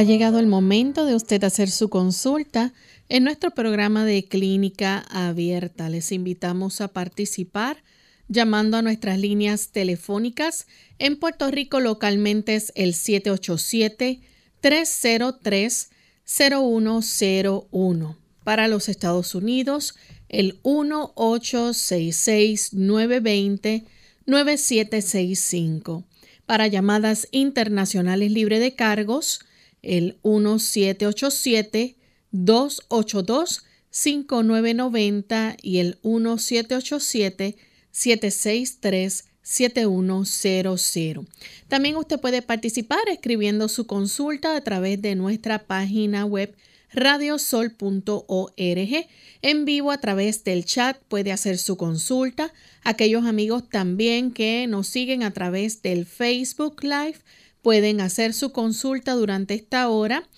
Ha llegado el momento de usted hacer su consulta en nuestro programa de clínica abierta. Les invitamos a participar llamando a nuestras líneas telefónicas. En Puerto Rico localmente es el 787-303-0101. Para los Estados Unidos, el 1866-920-9765. Para llamadas internacionales libre de cargos, el 1787-282-5990 y el 1787-763-7100. También usted puede participar escribiendo su consulta a través de nuestra página web radiosol.org. En vivo a través del chat puede hacer su consulta. Aquellos amigos también que nos siguen a través del Facebook Live Pueden hacer su consulta durante esta hora.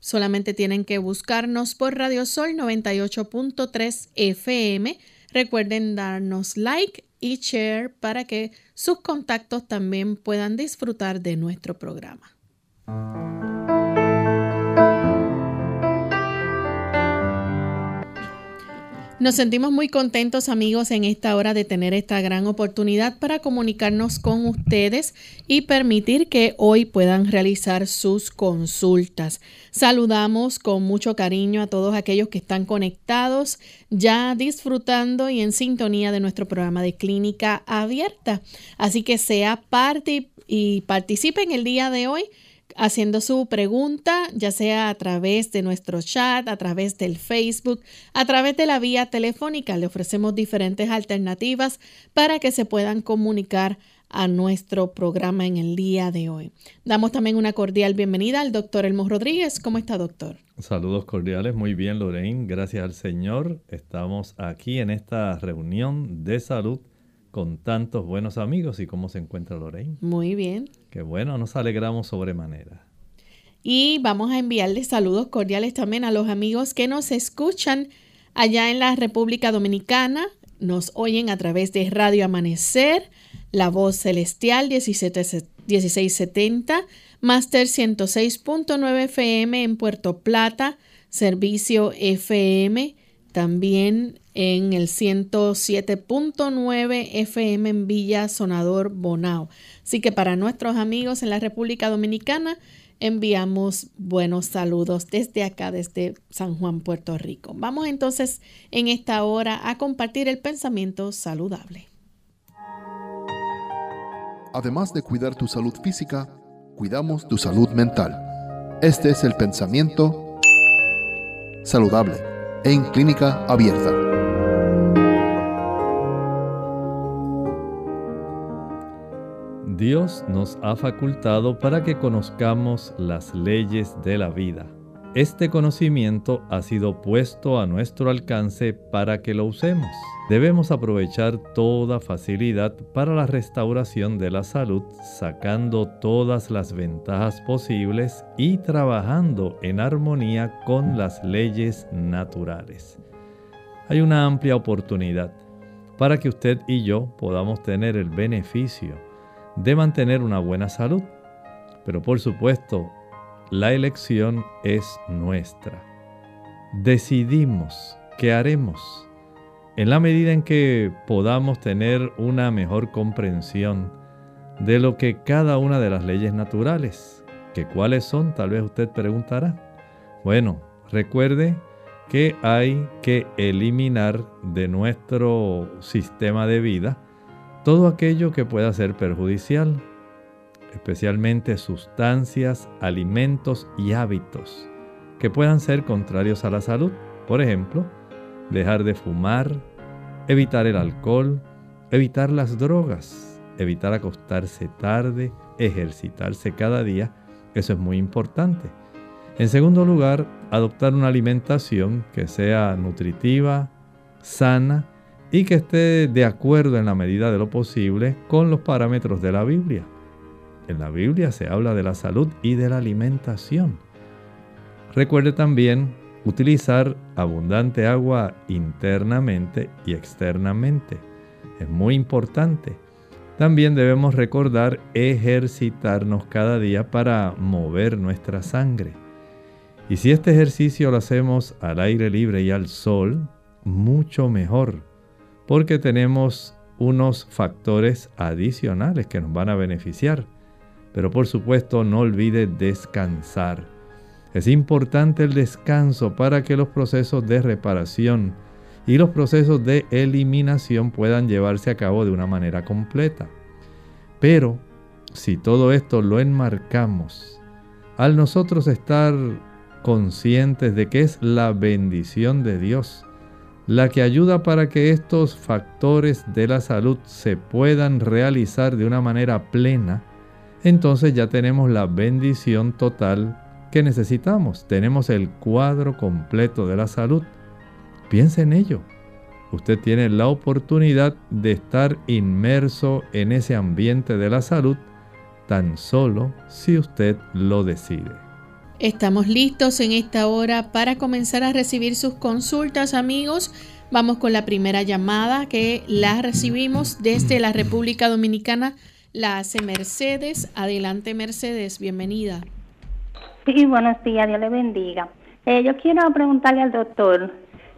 Solamente tienen que buscarnos por Radio Sol 98.3 FM. Recuerden darnos like y share para que sus contactos también puedan disfrutar de nuestro programa. Nos sentimos muy contentos amigos en esta hora de tener esta gran oportunidad para comunicarnos con ustedes y permitir que hoy puedan realizar sus consultas. Saludamos con mucho cariño a todos aquellos que están conectados, ya disfrutando y en sintonía de nuestro programa de clínica abierta. Así que sea parte y participe en el día de hoy haciendo su pregunta, ya sea a través de nuestro chat, a través del Facebook, a través de la vía telefónica. Le ofrecemos diferentes alternativas para que se puedan comunicar a nuestro programa en el día de hoy. Damos también una cordial bienvenida al doctor Elmo Rodríguez. ¿Cómo está, doctor? Saludos cordiales, muy bien, Lorraine. Gracias al Señor. Estamos aquí en esta reunión de salud con tantos buenos amigos. ¿Y cómo se encuentra Lorraine? Muy bien. Qué bueno, nos alegramos sobremanera. Y vamos a enviarles saludos cordiales también a los amigos que nos escuchan allá en la República Dominicana. Nos oyen a través de Radio Amanecer, La Voz Celestial 1670, Master 106.9 FM en Puerto Plata, Servicio FM, también en el 107.9 FM en Villa Sonador Bonao. Así que para nuestros amigos en la República Dominicana enviamos buenos saludos desde acá, desde San Juan, Puerto Rico. Vamos entonces en esta hora a compartir el pensamiento saludable. Además de cuidar tu salud física, cuidamos tu salud mental. Este es el pensamiento saludable en clínica abierta. Dios nos ha facultado para que conozcamos las leyes de la vida. Este conocimiento ha sido puesto a nuestro alcance para que lo usemos. Debemos aprovechar toda facilidad para la restauración de la salud, sacando todas las ventajas posibles y trabajando en armonía con las leyes naturales. Hay una amplia oportunidad para que usted y yo podamos tener el beneficio de mantener una buena salud. Pero por supuesto, la elección es nuestra. Decidimos qué haremos. En la medida en que podamos tener una mejor comprensión de lo que cada una de las leyes naturales, que cuáles son, tal vez usted preguntará. Bueno, recuerde que hay que eliminar de nuestro sistema de vida todo aquello que pueda ser perjudicial, especialmente sustancias, alimentos y hábitos que puedan ser contrarios a la salud. Por ejemplo, dejar de fumar, evitar el alcohol, evitar las drogas, evitar acostarse tarde, ejercitarse cada día, eso es muy importante. En segundo lugar, adoptar una alimentación que sea nutritiva, sana y que esté de acuerdo en la medida de lo posible con los parámetros de la Biblia. En la Biblia se habla de la salud y de la alimentación. Recuerde también utilizar abundante agua internamente y externamente. Es muy importante. También debemos recordar ejercitarnos cada día para mover nuestra sangre. Y si este ejercicio lo hacemos al aire libre y al sol, mucho mejor, porque tenemos unos factores adicionales que nos van a beneficiar. Pero por supuesto no olvide descansar. Es importante el descanso para que los procesos de reparación y los procesos de eliminación puedan llevarse a cabo de una manera completa. Pero si todo esto lo enmarcamos, al nosotros estar conscientes de que es la bendición de Dios la que ayuda para que estos factores de la salud se puedan realizar de una manera plena, entonces ya tenemos la bendición total que necesitamos. Tenemos el cuadro completo de la salud. Piense en ello. Usted tiene la oportunidad de estar inmerso en ese ambiente de la salud tan solo si usted lo decide. Estamos listos en esta hora para comenzar a recibir sus consultas, amigos. Vamos con la primera llamada que la recibimos desde la República Dominicana. La hace Mercedes. Adelante, Mercedes. Bienvenida. Sí, buenos días. Dios le bendiga. Eh, yo quiero preguntarle al doctor,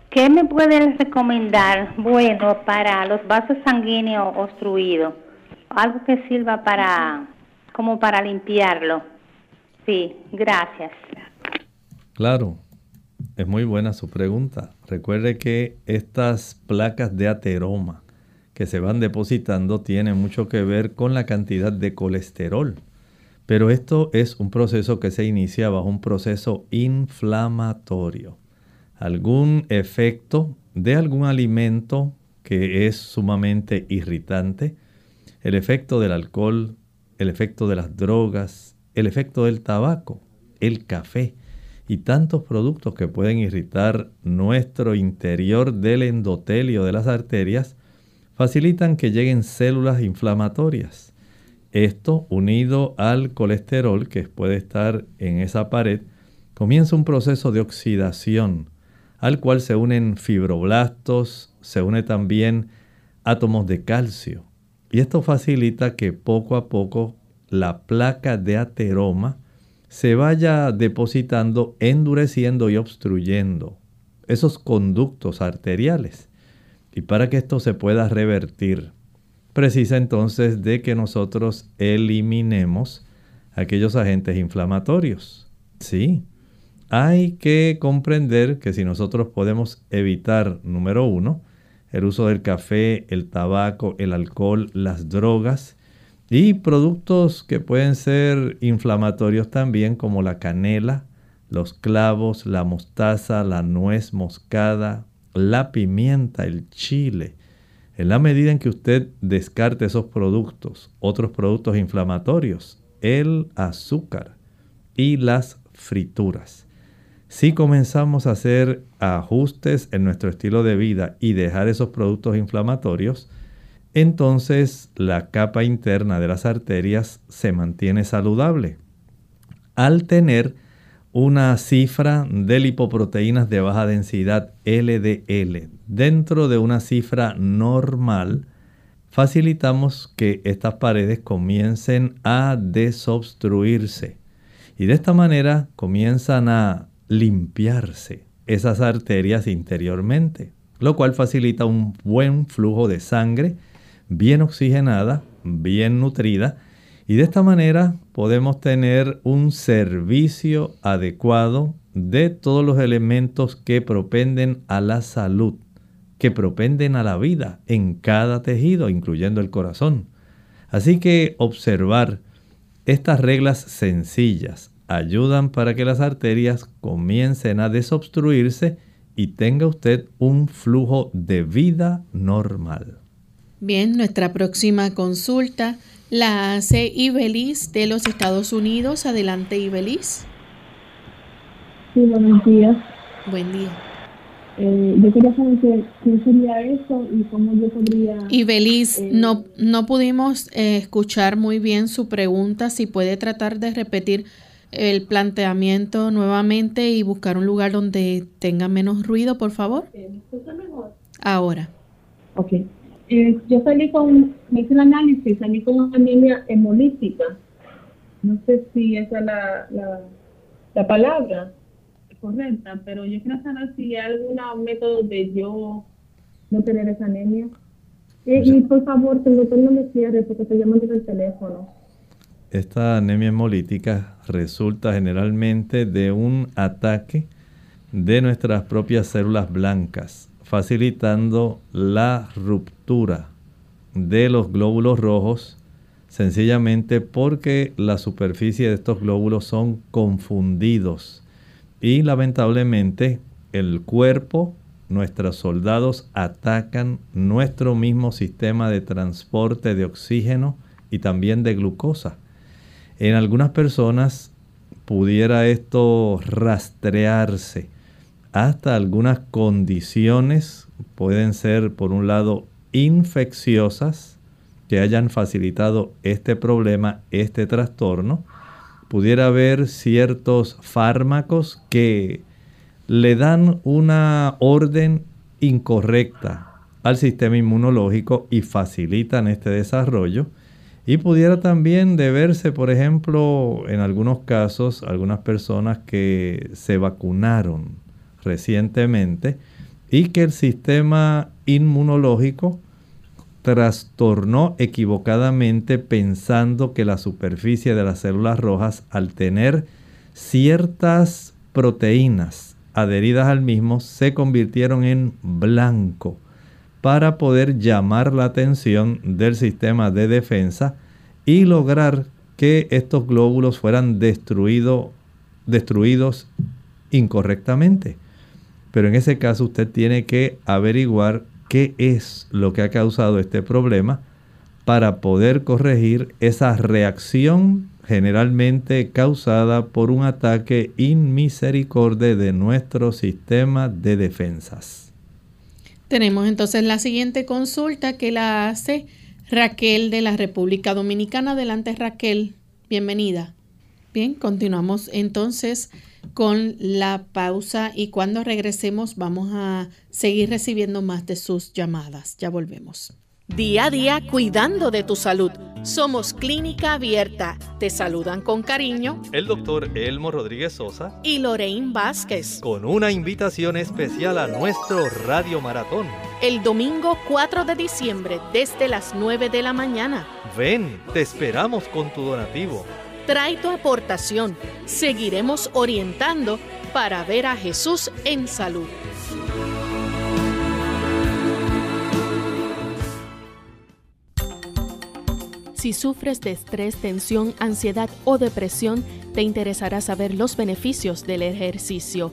¿qué me puede recomendar bueno para los vasos sanguíneos obstruidos? Algo que sirva para, como para limpiarlo. Sí, gracias. Claro, es muy buena su pregunta. Recuerde que estas placas de ateroma que se van depositando tienen mucho que ver con la cantidad de colesterol. Pero esto es un proceso que se inicia bajo un proceso inflamatorio. Algún efecto de algún alimento que es sumamente irritante, el efecto del alcohol, el efecto de las drogas, el efecto del tabaco, el café y tantos productos que pueden irritar nuestro interior del endotelio de las arterias facilitan que lleguen células inflamatorias. Esto, unido al colesterol que puede estar en esa pared, comienza un proceso de oxidación, al cual se unen fibroblastos, se une también átomos de calcio. Y esto facilita que poco a poco la placa de ateroma se vaya depositando, endureciendo y obstruyendo esos conductos arteriales. Y para que esto se pueda revertir, precisa entonces de que nosotros eliminemos aquellos agentes inflamatorios. Sí, hay que comprender que si nosotros podemos evitar, número uno, el uso del café, el tabaco, el alcohol, las drogas, y productos que pueden ser inflamatorios también como la canela, los clavos, la mostaza, la nuez moscada, la pimienta, el chile. En la medida en que usted descarte esos productos, otros productos inflamatorios, el azúcar y las frituras. Si comenzamos a hacer ajustes en nuestro estilo de vida y dejar esos productos inflamatorios, entonces la capa interna de las arterias se mantiene saludable. Al tener una cifra de lipoproteínas de baja densidad LDL dentro de una cifra normal, facilitamos que estas paredes comiencen a desobstruirse y de esta manera comienzan a limpiarse esas arterias interiormente, lo cual facilita un buen flujo de sangre bien oxigenada, bien nutrida, y de esta manera podemos tener un servicio adecuado de todos los elementos que propenden a la salud, que propenden a la vida en cada tejido, incluyendo el corazón. Así que observar estas reglas sencillas ayudan para que las arterias comiencen a desobstruirse y tenga usted un flujo de vida normal. Bien, nuestra próxima consulta la hace Ibelis de los Estados Unidos. Adelante, Ibelis. Sí, buenos días. Buen día. Eh, yo quería saber qué, sería eso y cómo yo podría... Ibelis, eh, no, no pudimos eh, escuchar muy bien su pregunta. Si puede tratar de repetir el planteamiento nuevamente y buscar un lugar donde tenga menos ruido, por favor. ¿Me escucha mejor? Ahora. Ok. Eh, yo salí con, me hice el análisis, salí con una anemia hemolítica. No sé si esa es la, la, la palabra correcta, pero yo quiero saber si hay algún método de yo no tener esa anemia. Y, por favor, que el doctor no me cierre porque estoy llamando el teléfono. Esta anemia hemolítica resulta generalmente de un ataque de nuestras propias células blancas facilitando la ruptura de los glóbulos rojos sencillamente porque la superficie de estos glóbulos son confundidos y lamentablemente el cuerpo, nuestros soldados atacan nuestro mismo sistema de transporte de oxígeno y también de glucosa. En algunas personas pudiera esto rastrearse hasta algunas condiciones pueden ser, por un lado, infecciosas que hayan facilitado este problema, este trastorno. Pudiera haber ciertos fármacos que le dan una orden incorrecta al sistema inmunológico y facilitan este desarrollo. Y pudiera también deberse, por ejemplo, en algunos casos, algunas personas que se vacunaron recientemente y que el sistema inmunológico trastornó equivocadamente pensando que la superficie de las células rojas al tener ciertas proteínas adheridas al mismo se convirtieron en blanco para poder llamar la atención del sistema de defensa y lograr que estos glóbulos fueran destruido, destruidos incorrectamente. Pero en ese caso usted tiene que averiguar qué es lo que ha causado este problema para poder corregir esa reacción generalmente causada por un ataque inmisericordia de nuestro sistema de defensas. Tenemos entonces la siguiente consulta que la hace Raquel de la República Dominicana. Adelante Raquel, bienvenida. Bien, continuamos entonces con la pausa y cuando regresemos vamos a seguir recibiendo más de sus llamadas. Ya volvemos. Día a día cuidando de tu salud. Somos Clínica Abierta. Te saludan con cariño el doctor Elmo Rodríguez Sosa y Lorraine Vázquez. Con una invitación especial a nuestro Radio Maratón. El domingo 4 de diciembre desde las 9 de la mañana. Ven, te esperamos con tu donativo Trae tu aportación. Seguiremos orientando para ver a Jesús en salud. Si sufres de estrés, tensión, ansiedad o depresión, te interesará saber los beneficios del ejercicio.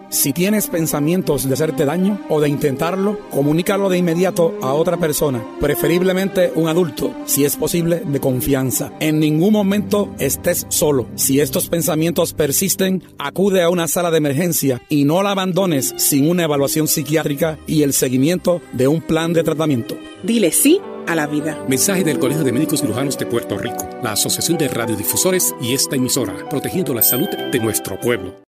Si tienes pensamientos de hacerte daño o de intentarlo, comunícalo de inmediato a otra persona, preferiblemente un adulto, si es posible, de confianza. En ningún momento estés solo. Si estos pensamientos persisten, acude a una sala de emergencia y no la abandones sin una evaluación psiquiátrica y el seguimiento de un plan de tratamiento. Dile sí a la vida. Mensaje del Colegio de Médicos Cirujanos de Puerto Rico, la Asociación de Radiodifusores y esta emisora, protegiendo la salud de nuestro pueblo.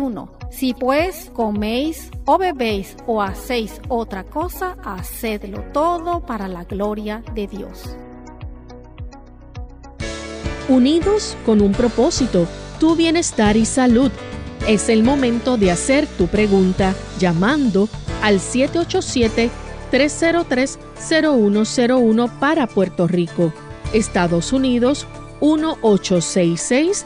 Si pues coméis o bebéis o hacéis otra cosa, hacedlo todo para la gloria de Dios. Unidos con un propósito, tu bienestar y salud. Es el momento de hacer tu pregunta llamando al 787-303-0101 para Puerto Rico, Estados Unidos 1866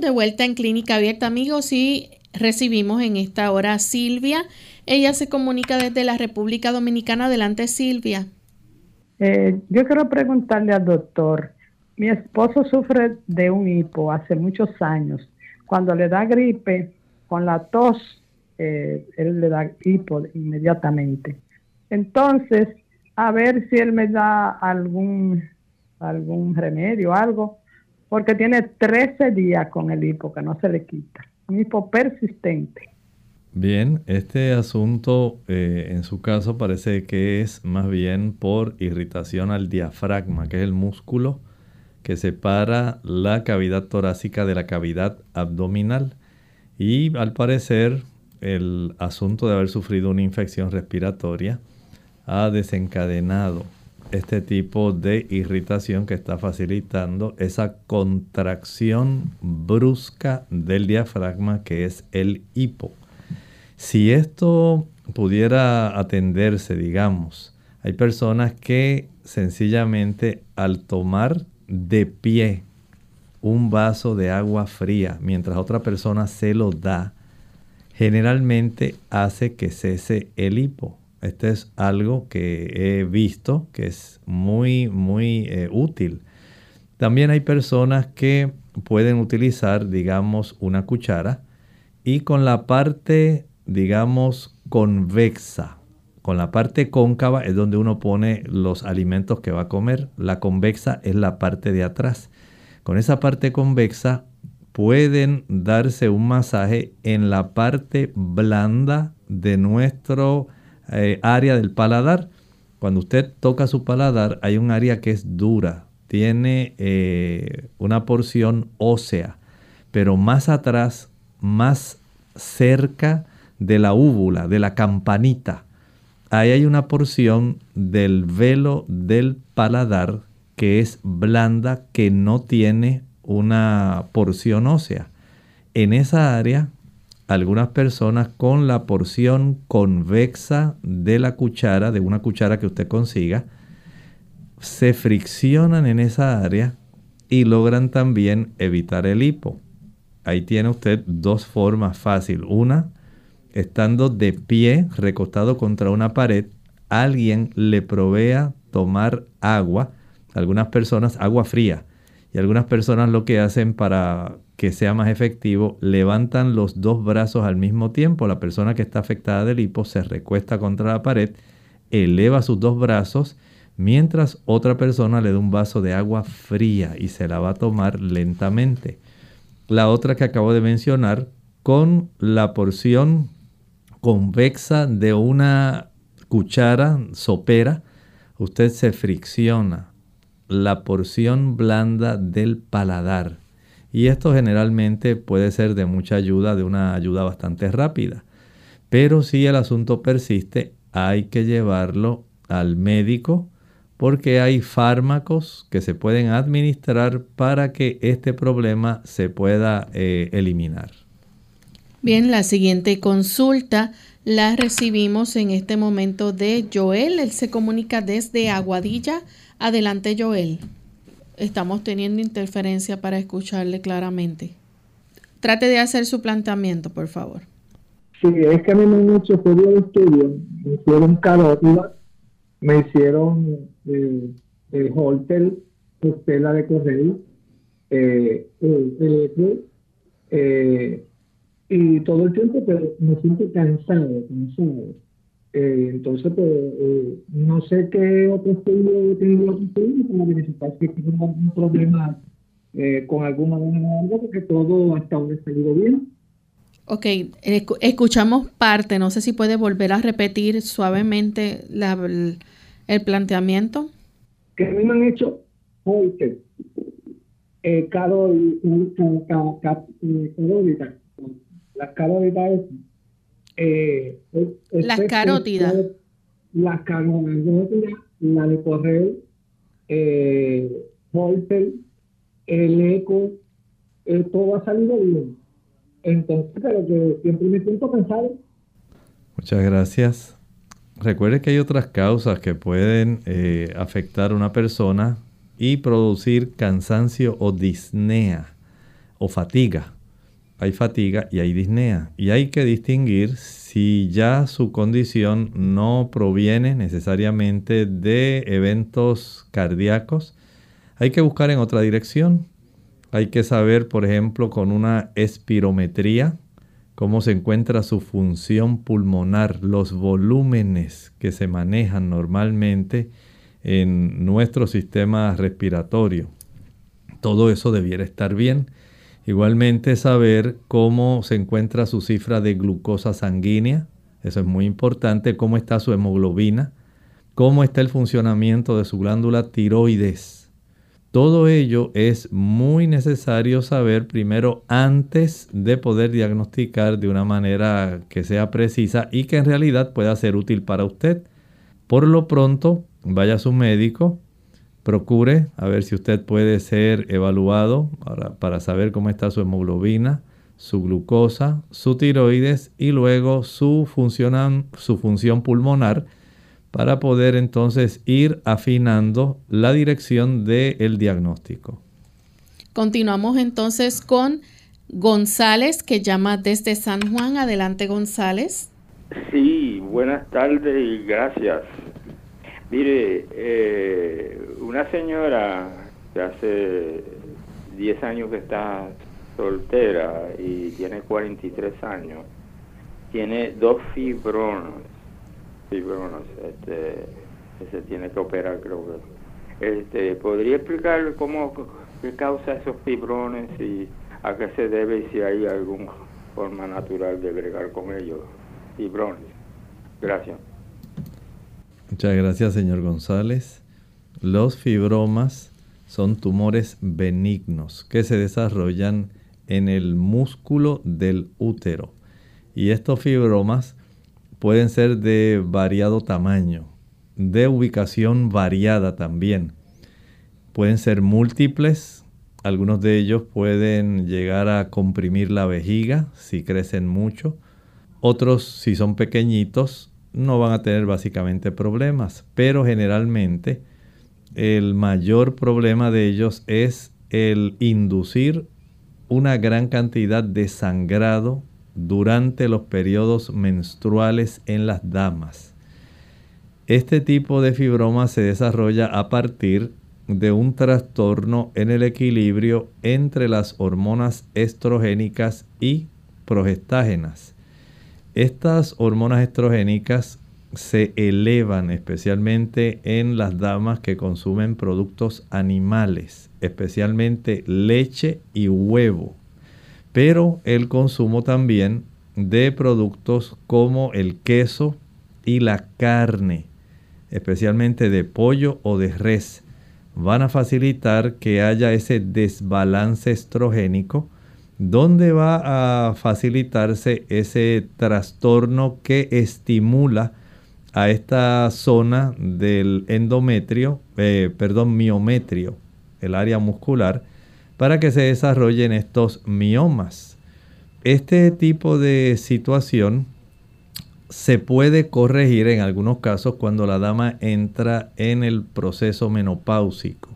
De vuelta en Clínica Abierta, amigos, y recibimos en esta hora a Silvia. Ella se comunica desde la República Dominicana. Adelante, Silvia. Eh, yo quiero preguntarle al doctor, mi esposo sufre de un hipo hace muchos años. Cuando le da gripe, con la tos, eh, él le da hipo inmediatamente. Entonces, a ver si él me da algún, algún remedio, algo porque tiene 13 días con el hipo que no se le quita. Un hipo persistente. Bien, este asunto eh, en su caso parece que es más bien por irritación al diafragma, que es el músculo que separa la cavidad torácica de la cavidad abdominal. Y al parecer el asunto de haber sufrido una infección respiratoria ha desencadenado este tipo de irritación que está facilitando esa contracción brusca del diafragma que es el hipo. Si esto pudiera atenderse, digamos, hay personas que sencillamente al tomar de pie un vaso de agua fría mientras otra persona se lo da, generalmente hace que cese el hipo. Este es algo que he visto que es muy, muy eh, útil. También hay personas que pueden utilizar, digamos, una cuchara y con la parte, digamos, convexa, con la parte cóncava es donde uno pone los alimentos que va a comer. La convexa es la parte de atrás. Con esa parte convexa pueden darse un masaje en la parte blanda de nuestro eh, área del paladar. Cuando usted toca su paladar hay un área que es dura, tiene eh, una porción ósea, pero más atrás, más cerca de la úvula, de la campanita, ahí hay una porción del velo del paladar que es blanda, que no tiene una porción ósea. En esa área algunas personas con la porción convexa de la cuchara, de una cuchara que usted consiga, se friccionan en esa área y logran también evitar el hipo. Ahí tiene usted dos formas fáciles. Una estando de pie, recostado contra una pared, alguien le provea tomar agua, algunas personas agua fría, y algunas personas lo que hacen para que sea más efectivo, levantan los dos brazos al mismo tiempo. La persona que está afectada del hipo se recuesta contra la pared, eleva sus dos brazos, mientras otra persona le da un vaso de agua fría y se la va a tomar lentamente. La otra que acabo de mencionar, con la porción convexa de una cuchara sopera, usted se fricciona la porción blanda del paladar. Y esto generalmente puede ser de mucha ayuda, de una ayuda bastante rápida. Pero si el asunto persiste, hay que llevarlo al médico porque hay fármacos que se pueden administrar para que este problema se pueda eh, eliminar. Bien, la siguiente consulta la recibimos en este momento de Joel. Él se comunica desde Aguadilla. Adelante, Joel. Estamos teniendo interferencia para escucharle claramente. Trate de hacer su planteamiento, por favor. Sí, es que a mí me han hecho de estudio, me hicieron carótida, me hicieron eh, el Holter, Estela de Correo, eh, eh, eh, y todo el tiempo pero me siento cansado, cansado. Eh, entonces, pues, eh, no sé qué otro estudio he tenido otro estudio para verificar si tengo algún problema eh, con alguna de algo, porque todo hasta ahora ha salido bien. Ok, escuchamos parte, no sé si puede volver a repetir suavemente la, el, planteamiento. Que a mí me han hecho hoy eh, caro, las carótidas eh, las carótidas las carótidas. la de correo eh, el eco eh, todo ha salido bien. Entonces pero que siempre me siento cansado. Muchas gracias. Recuerde que hay otras causas que pueden eh, afectar a una persona y producir cansancio o disnea o fatiga hay fatiga y hay disnea. Y hay que distinguir si ya su condición no proviene necesariamente de eventos cardíacos. Hay que buscar en otra dirección. Hay que saber, por ejemplo, con una espirometría, cómo se encuentra su función pulmonar, los volúmenes que se manejan normalmente en nuestro sistema respiratorio. Todo eso debiera estar bien. Igualmente saber cómo se encuentra su cifra de glucosa sanguínea, eso es muy importante, cómo está su hemoglobina, cómo está el funcionamiento de su glándula tiroides. Todo ello es muy necesario saber primero antes de poder diagnosticar de una manera que sea precisa y que en realidad pueda ser útil para usted. Por lo pronto, vaya a su médico, procure a ver si usted puede ser evaluado para, saber cómo está su hemoglobina, su glucosa, su tiroides y luego su, su función pulmonar para poder entonces ir afinando la dirección del diagnóstico. Continuamos entonces con González que llama desde San Juan. Adelante González. Sí, buenas tardes y gracias. Mire, eh, una señora que hace 10 años que está soltera y tiene 43 años, tiene dos fibrones, fibrones, este, que se tiene que operar, creo que. Este, ¿Podría explicar cómo, qué causa esos fibrones y a qué se debe y si hay alguna forma natural de bregar con ellos? Fibrones. Gracias. Muchas gracias, señor González. Los fibromas son tumores benignos que se desarrollan en el músculo del útero. Y estos fibromas pueden ser de variado tamaño, de ubicación variada también. Pueden ser múltiples, algunos de ellos pueden llegar a comprimir la vejiga si crecen mucho. Otros, si son pequeñitos, no van a tener básicamente problemas, pero generalmente el mayor problema de ellos es el inducir una gran cantidad de sangrado durante los periodos menstruales en las damas. Este tipo de fibroma se desarrolla a partir de un trastorno en el equilibrio entre las hormonas estrogénicas y progestágenas. Estas hormonas estrogénicas se elevan especialmente en las damas que consumen productos animales, especialmente leche y huevo, pero el consumo también de productos como el queso y la carne especialmente de pollo o de res, van a facilitar que haya ese desbalance estrogénico, donde va a facilitarse ese trastorno que estimula a esta zona del endometrio, eh, perdón, miometrio, el área muscular, para que se desarrollen estos miomas. Este tipo de situación se puede corregir en algunos casos cuando la dama entra en el proceso menopáusico.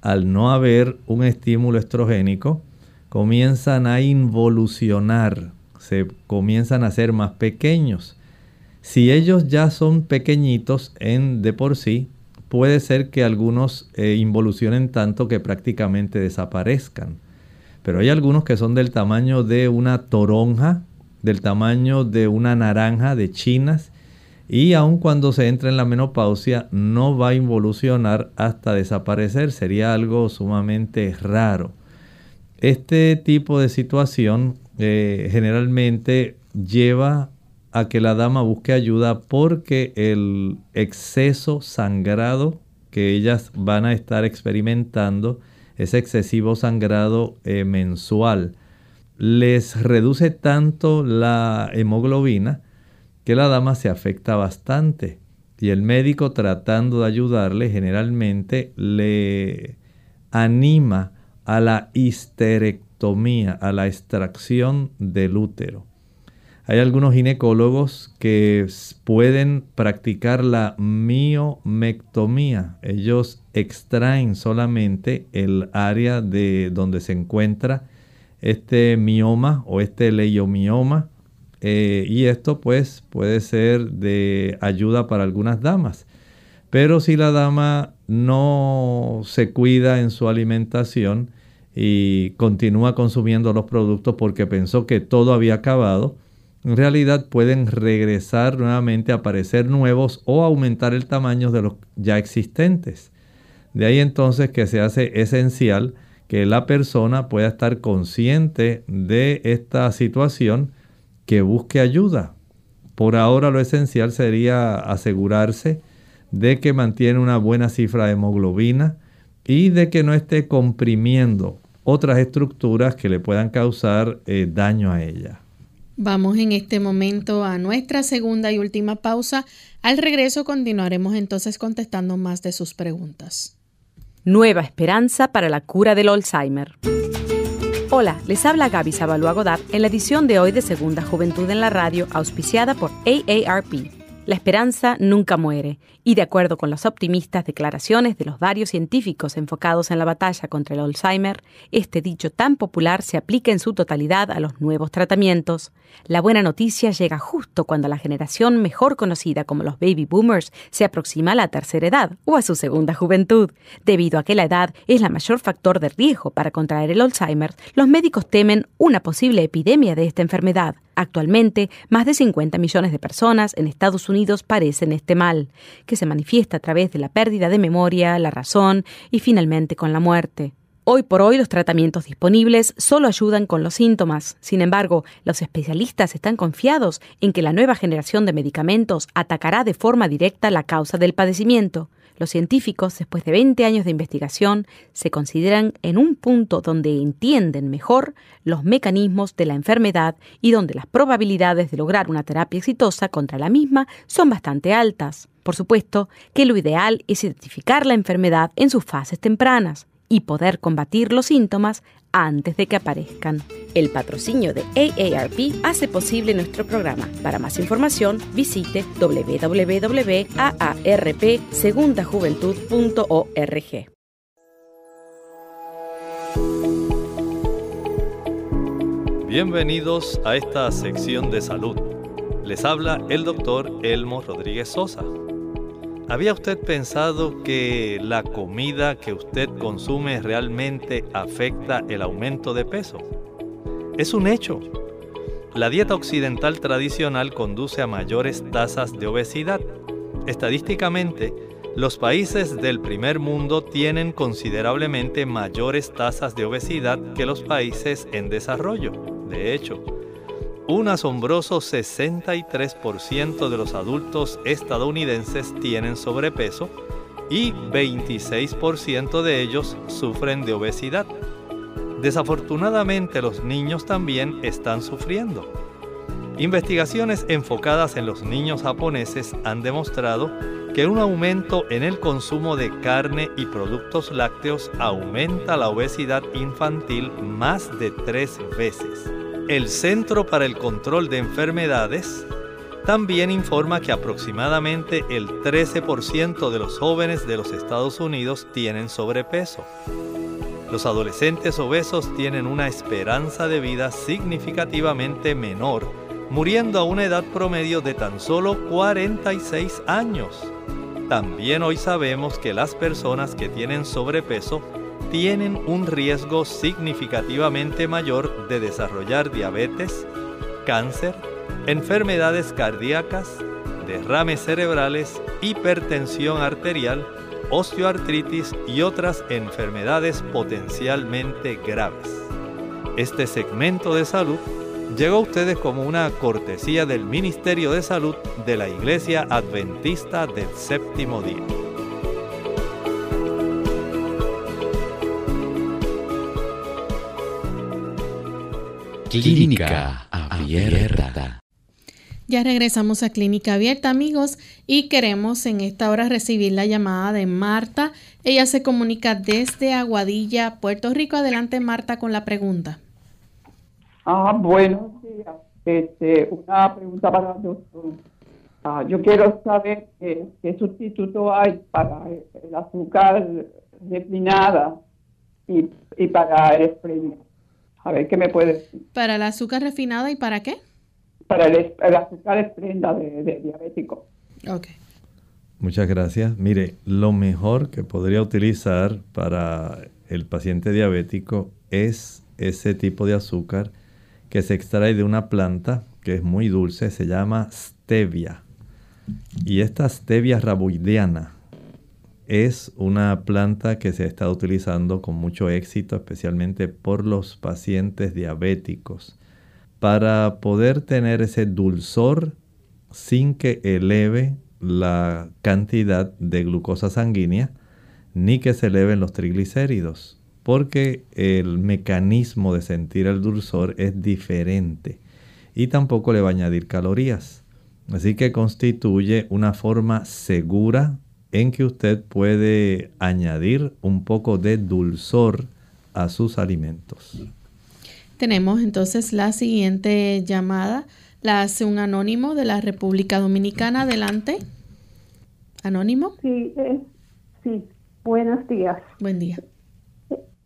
Al no haber un estímulo estrogénico, comienzan a involucionar, se comienzan a ser más pequeños. Si ellos ya son pequeñitos en de por sí, puede ser que algunos eh, involucionen tanto que prácticamente desaparezcan. Pero hay algunos que son del tamaño de una toronja del tamaño de una naranja de chinas y aun cuando se entra en la menopausia no va a involucionar hasta desaparecer. Sería algo sumamente raro. Este tipo de situación eh, generalmente lleva a que la dama busque ayuda porque el exceso sangrado que ellas van a estar experimentando, ese excesivo sangrado eh, mensual, les reduce tanto la hemoglobina que la dama se afecta bastante. Y el médico tratando de ayudarle generalmente le anima a la histerectomía, a la extracción del útero. Hay algunos ginecólogos que pueden practicar la miomectomía. Ellos extraen solamente el área de donde se encuentra este mioma o este leiomioma. Eh, y esto pues puede ser de ayuda para algunas damas. Pero si la dama no se cuida en su alimentación y continúa consumiendo los productos porque pensó que todo había acabado, en realidad pueden regresar nuevamente a aparecer nuevos o aumentar el tamaño de los ya existentes. De ahí entonces que se hace esencial que la persona pueda estar consciente de esta situación, que busque ayuda. Por ahora lo esencial sería asegurarse de que mantiene una buena cifra de hemoglobina y de que no esté comprimiendo otras estructuras que le puedan causar eh, daño a ella. Vamos en este momento a nuestra segunda y última pausa. Al regreso continuaremos entonces contestando más de sus preguntas. Nueva esperanza para la cura del Alzheimer. Hola, les habla Gaby Zabalúa Godard en la edición de hoy de Segunda Juventud en la Radio, auspiciada por AARP. La esperanza nunca muere, y de acuerdo con las optimistas declaraciones de los varios científicos enfocados en la batalla contra el Alzheimer, este dicho tan popular se aplica en su totalidad a los nuevos tratamientos. La buena noticia llega justo cuando la generación mejor conocida como los baby boomers se aproxima a la tercera edad o a su segunda juventud. Debido a que la edad es la mayor factor de riesgo para contraer el Alzheimer, los médicos temen una posible epidemia de esta enfermedad. Actualmente, más de 50 millones de personas en Estados Unidos padecen este mal, se manifiesta a través de la pérdida de memoria, la razón y finalmente con la muerte. Hoy por hoy los tratamientos disponibles solo ayudan con los síntomas. Sin embargo, los especialistas están confiados en que la nueva generación de medicamentos atacará de forma directa la causa del padecimiento. Los científicos, después de 20 años de investigación, se consideran en un punto donde entienden mejor los mecanismos de la enfermedad y donde las probabilidades de lograr una terapia exitosa contra la misma son bastante altas. Por supuesto que lo ideal es identificar la enfermedad en sus fases tempranas y poder combatir los síntomas antes de que aparezcan. El patrocinio de AARP hace posible nuestro programa. Para más información, visite www.aarpsegundajuventud.org. Bienvenidos a esta sección de salud. Les habla el doctor Elmo Rodríguez Sosa. ¿Había usted pensado que la comida que usted consume realmente afecta el aumento de peso? Es un hecho. La dieta occidental tradicional conduce a mayores tasas de obesidad. Estadísticamente, los países del primer mundo tienen considerablemente mayores tasas de obesidad que los países en desarrollo. De hecho, un asombroso 63% de los adultos estadounidenses tienen sobrepeso y 26% de ellos sufren de obesidad. Desafortunadamente los niños también están sufriendo. Investigaciones enfocadas en los niños japoneses han demostrado que un aumento en el consumo de carne y productos lácteos aumenta la obesidad infantil más de tres veces. El Centro para el Control de Enfermedades también informa que aproximadamente el 13% de los jóvenes de los Estados Unidos tienen sobrepeso. Los adolescentes obesos tienen una esperanza de vida significativamente menor, muriendo a una edad promedio de tan solo 46 años. También hoy sabemos que las personas que tienen sobrepeso tienen un riesgo significativamente mayor de desarrollar diabetes, cáncer, enfermedades cardíacas, derrames cerebrales, hipertensión arterial, osteoartritis y otras enfermedades potencialmente graves. Este segmento de salud llegó a ustedes como una cortesía del Ministerio de Salud de la Iglesia Adventista del Séptimo Día. Clínica Abierta. Ya regresamos a Clínica Abierta, amigos, y queremos en esta hora recibir la llamada de Marta. Ella se comunica desde Aguadilla, Puerto Rico. Adelante, Marta, con la pregunta. Ah, buenos días. Este, una pregunta para el doctor. Ah, yo quiero saber qué, sustituto hay para el azúcar refinada y, y para el espremio. A ver, ¿qué me puede decir? ¿Para el azúcar refinada y para qué? Para el, azúcar esprenda de, de diabético. Ok. Muchas gracias. Mire, lo mejor que podría utilizar para el paciente diabético es ese tipo de azúcar que se extrae de una planta que es muy dulce, se llama stevia. Y esta stevia raboideana es una planta que se ha estado utilizando con mucho éxito, especialmente por los pacientes diabéticos, para poder tener ese dulzor sin que eleve la cantidad de glucosa sanguínea ni que se eleven los triglicéridos porque el mecanismo de sentir el dulzor es diferente y tampoco le va a añadir calorías. Así que constituye una forma segura en que usted puede añadir un poco de dulzor a sus alimentos. Tenemos entonces la siguiente llamada. La hace un anónimo de la República Dominicana. Adelante. Anónimo. Sí, sí. Buenos días. Buen día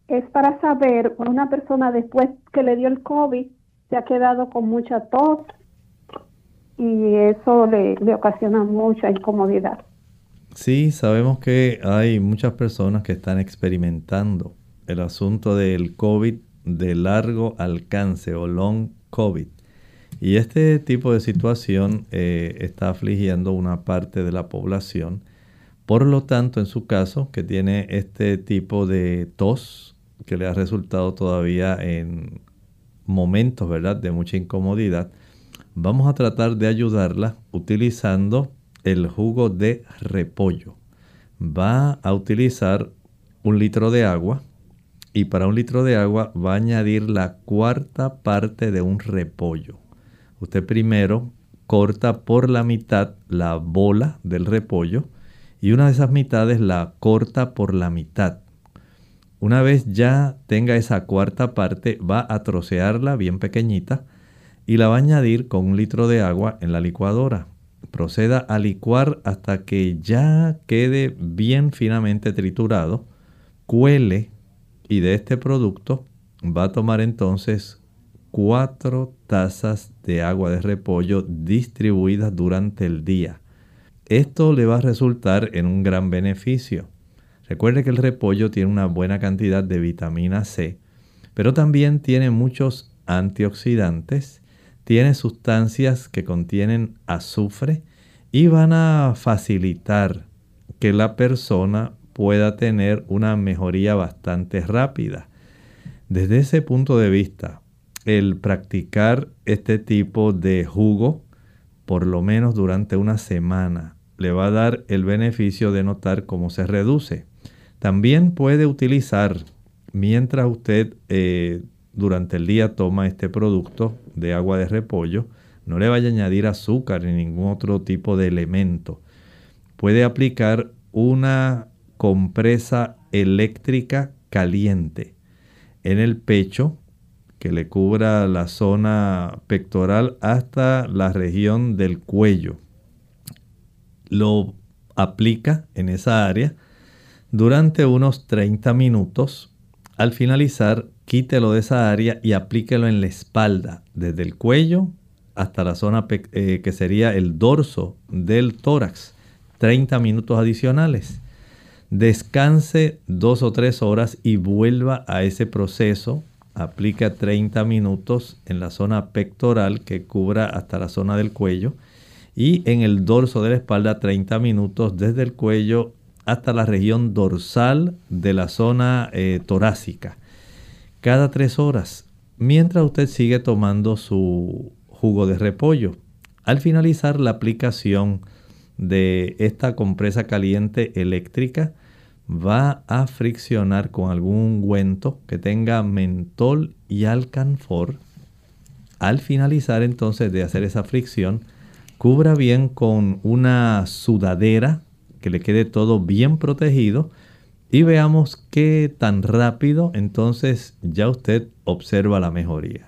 es para saber, una persona después que le dio el COVID se ha quedado con mucha tos y eso le, le ocasiona mucha incomodidad. Sí, sabemos que hay muchas personas que están experimentando el asunto del COVID de largo alcance o long COVID. Y este tipo de situación eh, está afligiendo una parte de la población. Por lo tanto, en su caso, que tiene este tipo de tos que le ha resultado todavía en momentos, ¿verdad?, de mucha incomodidad, vamos a tratar de ayudarla utilizando el jugo de repollo. Va a utilizar un litro de agua y para un litro de agua va a añadir la cuarta parte de un repollo. Usted primero corta por la mitad la bola del repollo y una de esas mitades la corta por la mitad. Una vez ya tenga esa cuarta parte, va a trocearla bien pequeñita y la va a añadir con un litro de agua en la licuadora. Proceda a licuar hasta que ya quede bien finamente triturado. Cuele y de este producto va a tomar entonces cuatro tazas de agua de repollo distribuidas durante el día. Esto le va a resultar en un gran beneficio. Recuerde que el repollo tiene una buena cantidad de vitamina C, pero también tiene muchos antioxidantes, tiene sustancias que contienen azufre y van a facilitar que la persona pueda tener una mejoría bastante rápida. Desde ese punto de vista, el practicar este tipo de jugo, por lo menos durante una semana, le va a dar el beneficio de notar cómo se reduce. También puede utilizar, mientras usted eh, durante el día toma este producto de agua de repollo, no le vaya a añadir azúcar ni ningún otro tipo de elemento. Puede aplicar una compresa eléctrica caliente en el pecho que le cubra la zona pectoral hasta la región del cuello. Lo aplica en esa área durante unos 30 minutos. Al finalizar, quítelo de esa área y aplíquelo en la espalda, desde el cuello hasta la zona eh, que sería el dorso del tórax. 30 minutos adicionales descanse dos o tres horas y vuelva a ese proceso. Aplica 30 minutos en la zona pectoral que cubra hasta la zona del cuello y en el dorso de la espalda 30 minutos desde el cuello hasta la región dorsal de la zona eh, torácica. Cada tres horas, mientras usted sigue tomando su jugo de repollo. Al finalizar la aplicación de esta compresa caliente eléctrica, va a friccionar con algún ungüento que tenga mentol y alcanfor. Al finalizar entonces de hacer esa fricción, cubra bien con una sudadera que le quede todo bien protegido y veamos qué tan rápido entonces ya usted observa la mejoría.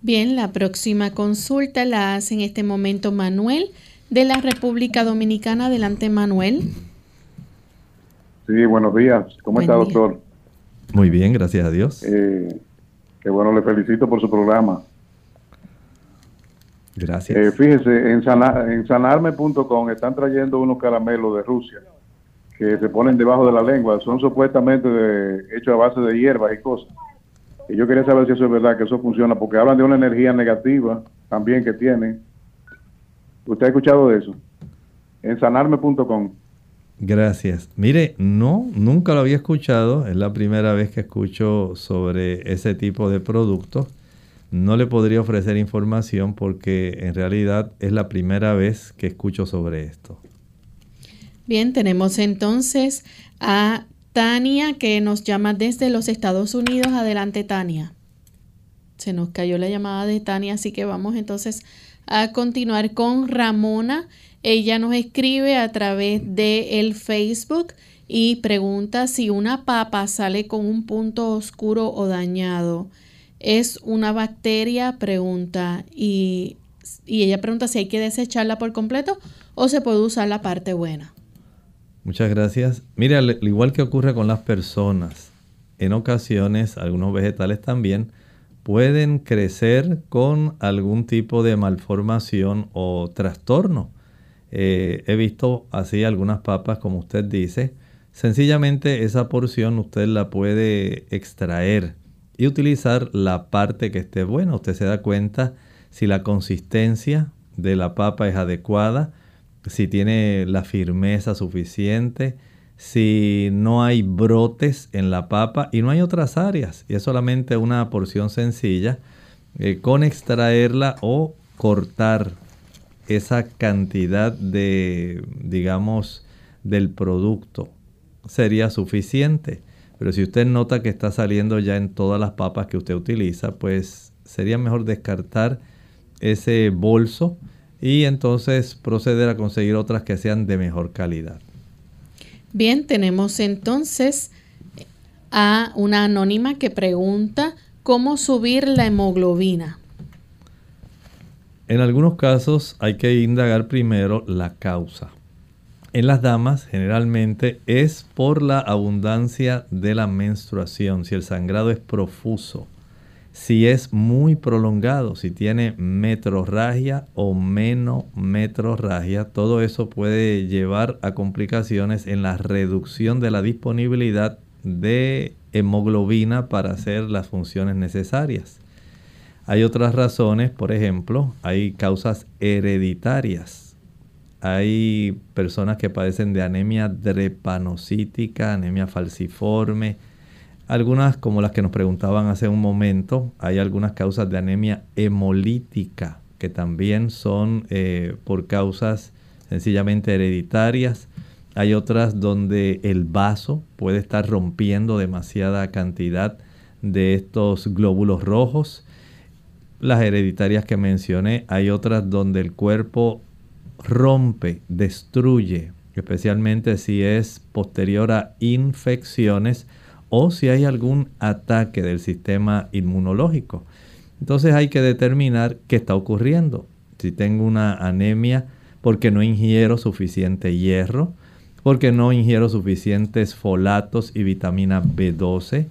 Bien, la próxima consulta la hace en este momento Manuel de la República Dominicana. Adelante Manuel. Sí, buenos días. ¿Cómo está, doctor? Muy bien, gracias a Dios. Eh, qué bueno, le felicito por su programa. Gracias. Eh, fíjese, en, en sanarme.com están trayendo unos caramelos de Rusia que se ponen debajo de la lengua. Son supuestamente hechos a base de hierbas y cosas. Y yo quería saber si eso es verdad, que eso funciona, porque hablan de una energía negativa también que tienen. ¿Usted ha escuchado de eso? En sanarme.com. Gracias. Mire, no, nunca lo había escuchado. Es la primera vez que escucho sobre ese tipo de productos. No le podría ofrecer información porque en realidad es la primera vez que escucho sobre esto. Bien, tenemos entonces a Tania que nos llama desde los Estados Unidos. Adelante, Tania. Se nos cayó la llamada de Tania, así que vamos entonces a continuar con Ramona ella nos escribe a través de el Facebook y pregunta si una papa sale con un punto oscuro o dañado. ¿Es una bacteria? Pregunta. Y, y ella pregunta si hay que desecharla por completo o se puede usar la parte buena. Muchas gracias. Mira, al igual que ocurre con las personas, en ocasiones algunos vegetales también pueden crecer con algún tipo de malformación o trastorno. Eh, he visto así algunas papas, como usted dice. Sencillamente esa porción usted la puede extraer y utilizar la parte que esté buena. Usted se da cuenta si la consistencia de la papa es adecuada, si tiene la firmeza suficiente, si no hay brotes en la papa y no hay otras áreas. Y es solamente una porción sencilla eh, con extraerla o cortar esa cantidad de, digamos, del producto sería suficiente. Pero si usted nota que está saliendo ya en todas las papas que usted utiliza, pues sería mejor descartar ese bolso y entonces proceder a conseguir otras que sean de mejor calidad. Bien, tenemos entonces a una anónima que pregunta cómo subir la hemoglobina. En algunos casos hay que indagar primero la causa. En las damas generalmente es por la abundancia de la menstruación, si el sangrado es profuso. Si es muy prolongado, si tiene metrorragia o menometrorragia, todo eso puede llevar a complicaciones en la reducción de la disponibilidad de hemoglobina para hacer las funciones necesarias. Hay otras razones, por ejemplo, hay causas hereditarias. Hay personas que padecen de anemia drepanocítica, anemia falciforme. Algunas, como las que nos preguntaban hace un momento, hay algunas causas de anemia hemolítica, que también son eh, por causas sencillamente hereditarias. Hay otras donde el vaso puede estar rompiendo demasiada cantidad de estos glóbulos rojos las hereditarias que mencioné, hay otras donde el cuerpo rompe, destruye, especialmente si es posterior a infecciones o si hay algún ataque del sistema inmunológico. Entonces hay que determinar qué está ocurriendo. Si tengo una anemia porque no ingiero suficiente hierro, porque no ingiero suficientes folatos y vitamina B12,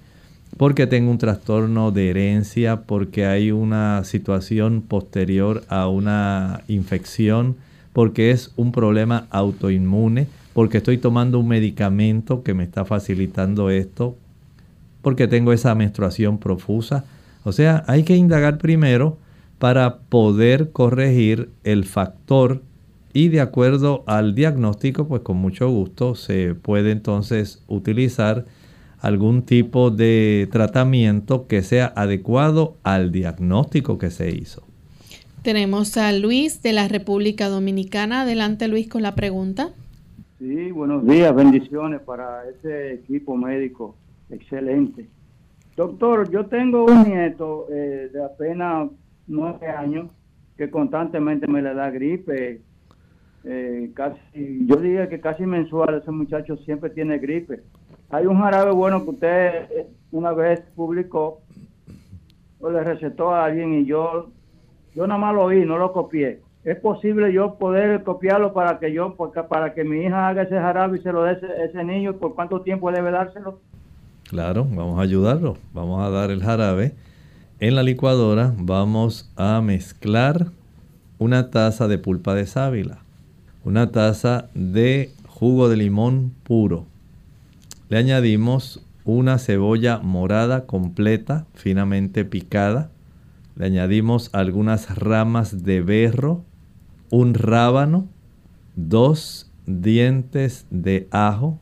porque tengo un trastorno de herencia, porque hay una situación posterior a una infección, porque es un problema autoinmune, porque estoy tomando un medicamento que me está facilitando esto, porque tengo esa menstruación profusa. O sea, hay que indagar primero para poder corregir el factor y de acuerdo al diagnóstico, pues con mucho gusto se puede entonces utilizar algún tipo de tratamiento que sea adecuado al diagnóstico que se hizo. Tenemos a Luis de la República Dominicana. Adelante Luis con la pregunta. Sí, buenos días, bendiciones para ese equipo médico. Excelente. Doctor, yo tengo un nieto eh, de apenas nueve años que constantemente me le da gripe. Eh, casi, yo diría que casi mensual, ese muchacho siempre tiene gripe. Hay un jarabe bueno que usted eh, una vez publicó o le recetó a alguien y yo, yo nada más lo oí, no lo copié. ¿Es posible yo poder copiarlo para que yo, para que mi hija haga ese jarabe y se lo dé ese, ese niño? ¿Por cuánto tiempo debe dárselo? Claro, vamos a ayudarlo. Vamos a dar el jarabe. En la licuadora vamos a mezclar una taza de pulpa de sábila, una taza de jugo de limón puro, le añadimos una cebolla morada completa, finamente picada. Le añadimos algunas ramas de berro, un rábano, dos dientes de ajo.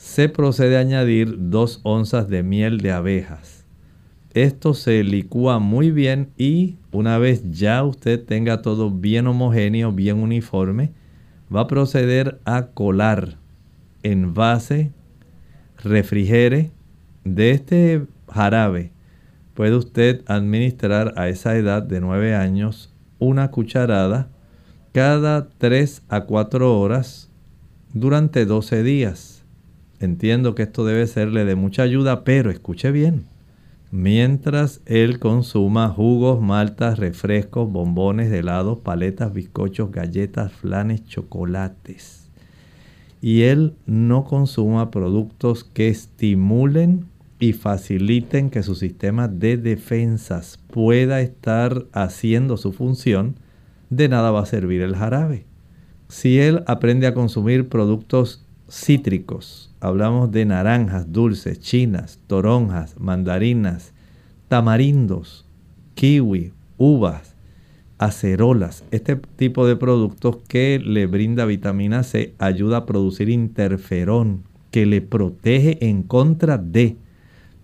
Se procede a añadir dos onzas de miel de abejas. Esto se licúa muy bien y una vez ya usted tenga todo bien homogéneo, bien uniforme, va a proceder a colar en base refrigere de este jarabe puede usted administrar a esa edad de 9 años una cucharada cada 3 a 4 horas durante 12 días. Entiendo que esto debe serle de mucha ayuda, pero escuche bien. Mientras él consuma jugos, maltas, refrescos, bombones, helados, paletas, bizcochos, galletas, flanes, chocolates y él no consuma productos que estimulen y faciliten que su sistema de defensas pueda estar haciendo su función, de nada va a servir el jarabe. Si él aprende a consumir productos cítricos, hablamos de naranjas dulces, chinas, toronjas, mandarinas, tamarindos, kiwi, uvas, acerolas. Este tipo de productos que le brinda vitamina C ayuda a producir interferón que le protege en contra de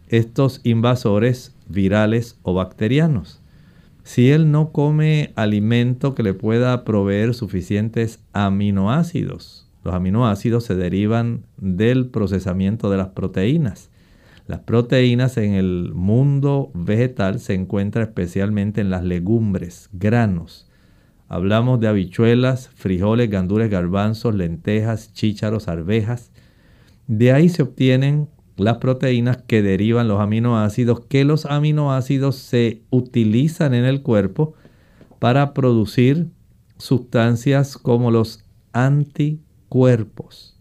estos invasores virales o bacterianos. Si él no come alimento que le pueda proveer suficientes aminoácidos, los aminoácidos se derivan del procesamiento de las proteínas. Las proteínas en el mundo vegetal se encuentran especialmente en las legumbres, granos. Hablamos de habichuelas, frijoles, gandules, garbanzos, lentejas, chícharos, arvejas. De ahí se obtienen las proteínas que derivan los aminoácidos, que los aminoácidos se utilizan en el cuerpo para producir sustancias como los anticuerpos.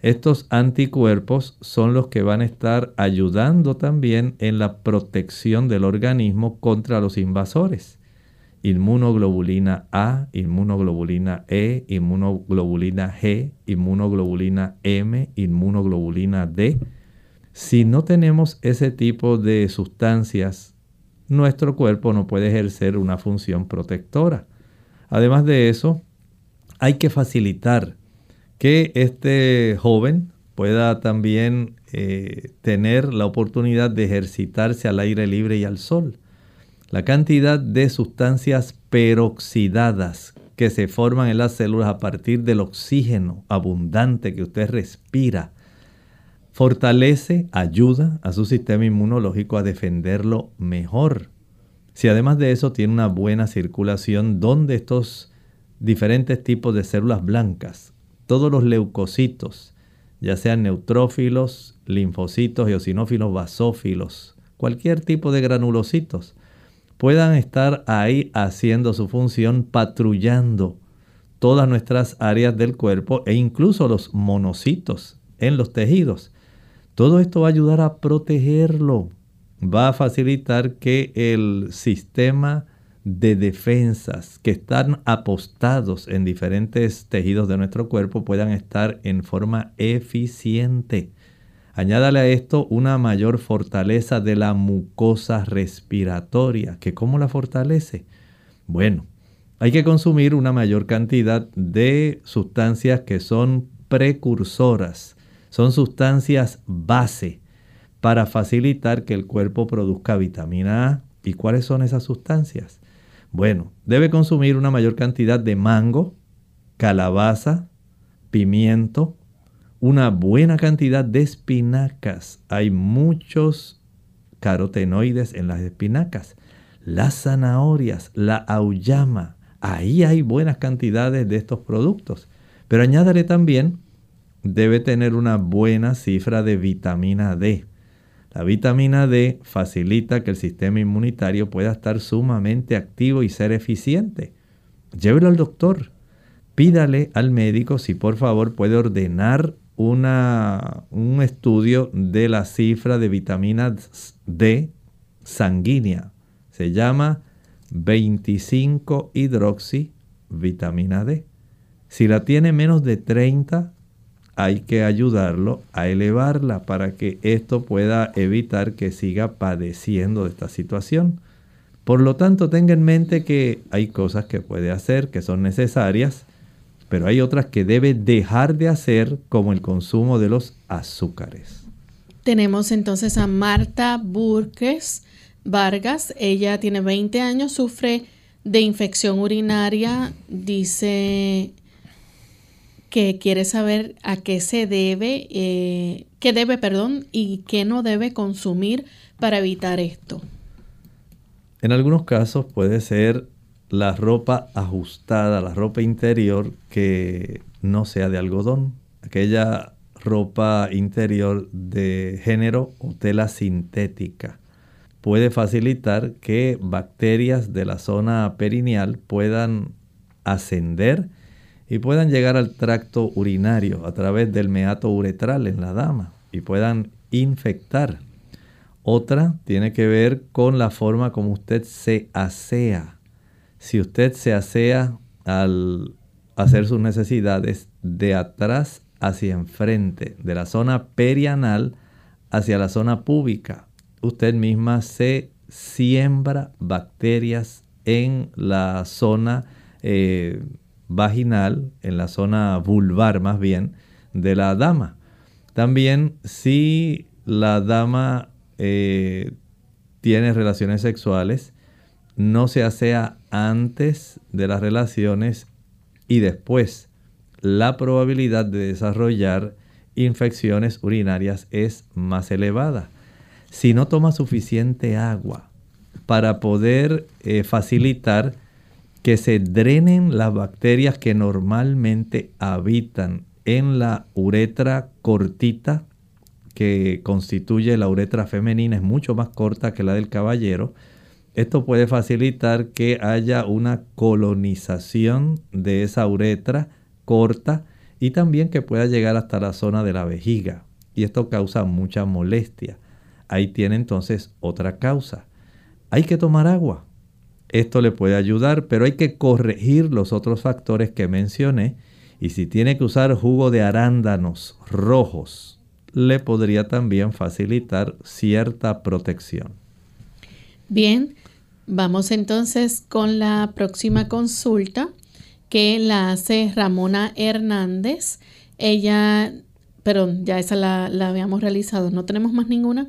Estos anticuerpos son los que van a estar ayudando también en la protección del organismo contra los invasores. Inmunoglobulina A, inmunoglobulina E, inmunoglobulina G, inmunoglobulina M, inmunoglobulina D. Si no tenemos ese tipo de sustancias, nuestro cuerpo no puede ejercer una función protectora. Además de eso, hay que facilitar que este joven pueda también eh, tener la oportunidad de ejercitarse al aire libre y al sol. La cantidad de sustancias peroxidadas que se forman en las células a partir del oxígeno abundante que usted respira fortalece, ayuda a su sistema inmunológico a defenderlo mejor. Si además de eso tiene una buena circulación donde estos diferentes tipos de células blancas todos los leucocitos, ya sean neutrófilos, linfocitos, eosinófilos, basófilos, cualquier tipo de granulocitos, puedan estar ahí haciendo su función, patrullando todas nuestras áreas del cuerpo e incluso los monocitos en los tejidos. Todo esto va a ayudar a protegerlo, va a facilitar que el sistema de defensas que están apostados en diferentes tejidos de nuestro cuerpo puedan estar en forma eficiente. Añádale a esto una mayor fortaleza de la mucosa respiratoria. ¿Que cómo la fortalece? Bueno, hay que consumir una mayor cantidad de sustancias que son precursoras. Son sustancias base para facilitar que el cuerpo produzca vitamina A. ¿Y cuáles son esas sustancias? Bueno, debe consumir una mayor cantidad de mango, calabaza, pimiento, una buena cantidad de espinacas. Hay muchos carotenoides en las espinacas. Las zanahorias, la auyama, ahí hay buenas cantidades de estos productos. Pero añádale también, debe tener una buena cifra de vitamina D. La vitamina D facilita que el sistema inmunitario pueda estar sumamente activo y ser eficiente. Llévelo al doctor. Pídale al médico si por favor puede ordenar una, un estudio de la cifra de vitamina D sanguínea. Se llama 25 hidroxi vitamina D. Si la tiene menos de 30, hay que ayudarlo a elevarla para que esto pueda evitar que siga padeciendo de esta situación. Por lo tanto, tenga en mente que hay cosas que puede hacer que son necesarias, pero hay otras que debe dejar de hacer, como el consumo de los azúcares. Tenemos entonces a Marta Burques Vargas. Ella tiene 20 años, sufre de infección urinaria, dice que quiere saber a qué se debe, eh, qué debe, perdón, y qué no debe consumir para evitar esto. En algunos casos puede ser la ropa ajustada, la ropa interior que no sea de algodón, aquella ropa interior de género o tela sintética. Puede facilitar que bacterias de la zona perineal puedan ascender y puedan llegar al tracto urinario a través del meato uretral en la dama y puedan infectar. Otra tiene que ver con la forma como usted se asea. Si usted se asea al hacer sus necesidades de atrás hacia enfrente, de la zona perianal hacia la zona púbica, usted misma se siembra bacterias en la zona eh, vaginal, en la zona vulvar más bien, de la dama. También si la dama eh, tiene relaciones sexuales, no se asea antes de las relaciones y después. La probabilidad de desarrollar infecciones urinarias es más elevada. Si no toma suficiente agua para poder eh, facilitar que se drenen las bacterias que normalmente habitan en la uretra cortita, que constituye la uretra femenina, es mucho más corta que la del caballero. Esto puede facilitar que haya una colonización de esa uretra corta y también que pueda llegar hasta la zona de la vejiga y esto causa mucha molestia. Ahí tiene entonces otra causa. Hay que tomar agua. Esto le puede ayudar, pero hay que corregir los otros factores que mencioné y si tiene que usar jugo de arándanos rojos, le podría también facilitar cierta protección. Bien, vamos entonces con la próxima consulta que la hace Ramona Hernández. Ella, perdón, ya esa la, la habíamos realizado. ¿No tenemos más ninguna?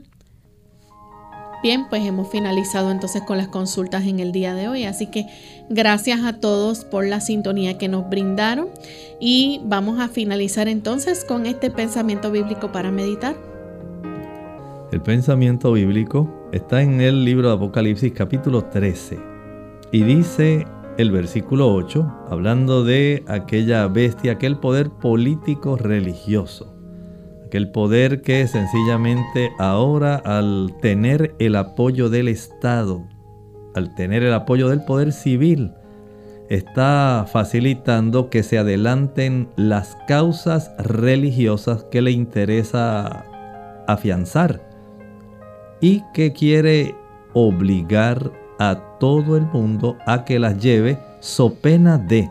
Bien, pues hemos finalizado entonces con las consultas en el día de hoy, así que gracias a todos por la sintonía que nos brindaron y vamos a finalizar entonces con este pensamiento bíblico para meditar. El pensamiento bíblico está en el libro de Apocalipsis capítulo 13 y dice el versículo 8, hablando de aquella bestia, aquel poder político religioso el poder que sencillamente ahora al tener el apoyo del Estado, al tener el apoyo del poder civil, está facilitando que se adelanten las causas religiosas que le interesa afianzar y que quiere obligar a todo el mundo a que las lleve so pena de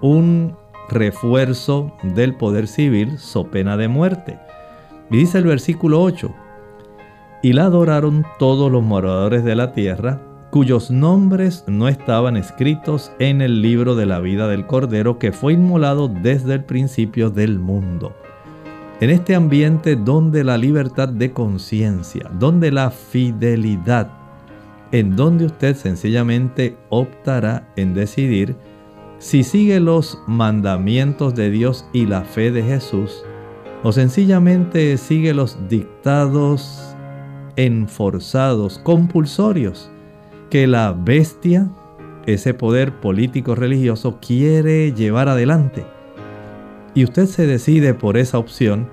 un refuerzo del poder civil so pena de muerte. Y dice el versículo 8, y la adoraron todos los moradores de la tierra, cuyos nombres no estaban escritos en el libro de la vida del Cordero que fue inmolado desde el principio del mundo. En este ambiente donde la libertad de conciencia, donde la fidelidad, en donde usted sencillamente optará en decidir si sigue los mandamientos de Dios y la fe de Jesús, o sencillamente sigue los dictados enforzados, compulsorios, que la bestia, ese poder político religioso, quiere llevar adelante. Y usted se decide por esa opción,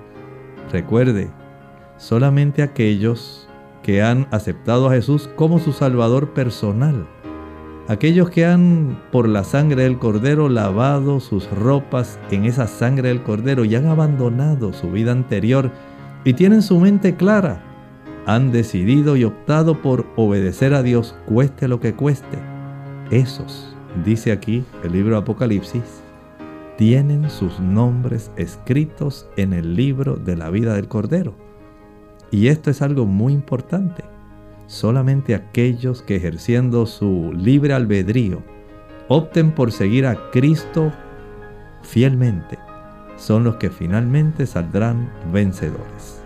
recuerde, solamente aquellos que han aceptado a Jesús como su Salvador personal aquellos que han por la sangre del cordero lavado sus ropas en esa sangre del cordero y han abandonado su vida anterior y tienen su mente clara, han decidido y optado por obedecer a Dios cueste lo que cueste. Esos, dice aquí el libro Apocalipsis, tienen sus nombres escritos en el libro de la vida del Cordero. Y esto es algo muy importante solamente aquellos que ejerciendo su libre albedrío opten por seguir a Cristo fielmente son los que finalmente saldrán vencedores.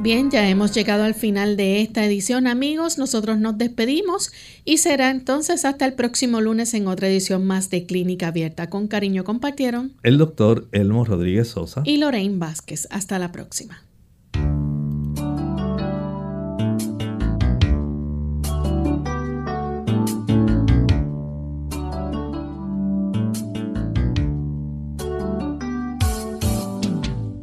Bien, ya hemos llegado al final de esta edición amigos, nosotros nos despedimos y será entonces hasta el próximo lunes en otra edición más de Clínica Abierta. Con cariño compartieron el doctor Elmo Rodríguez Sosa y Lorraine Vázquez. Hasta la próxima.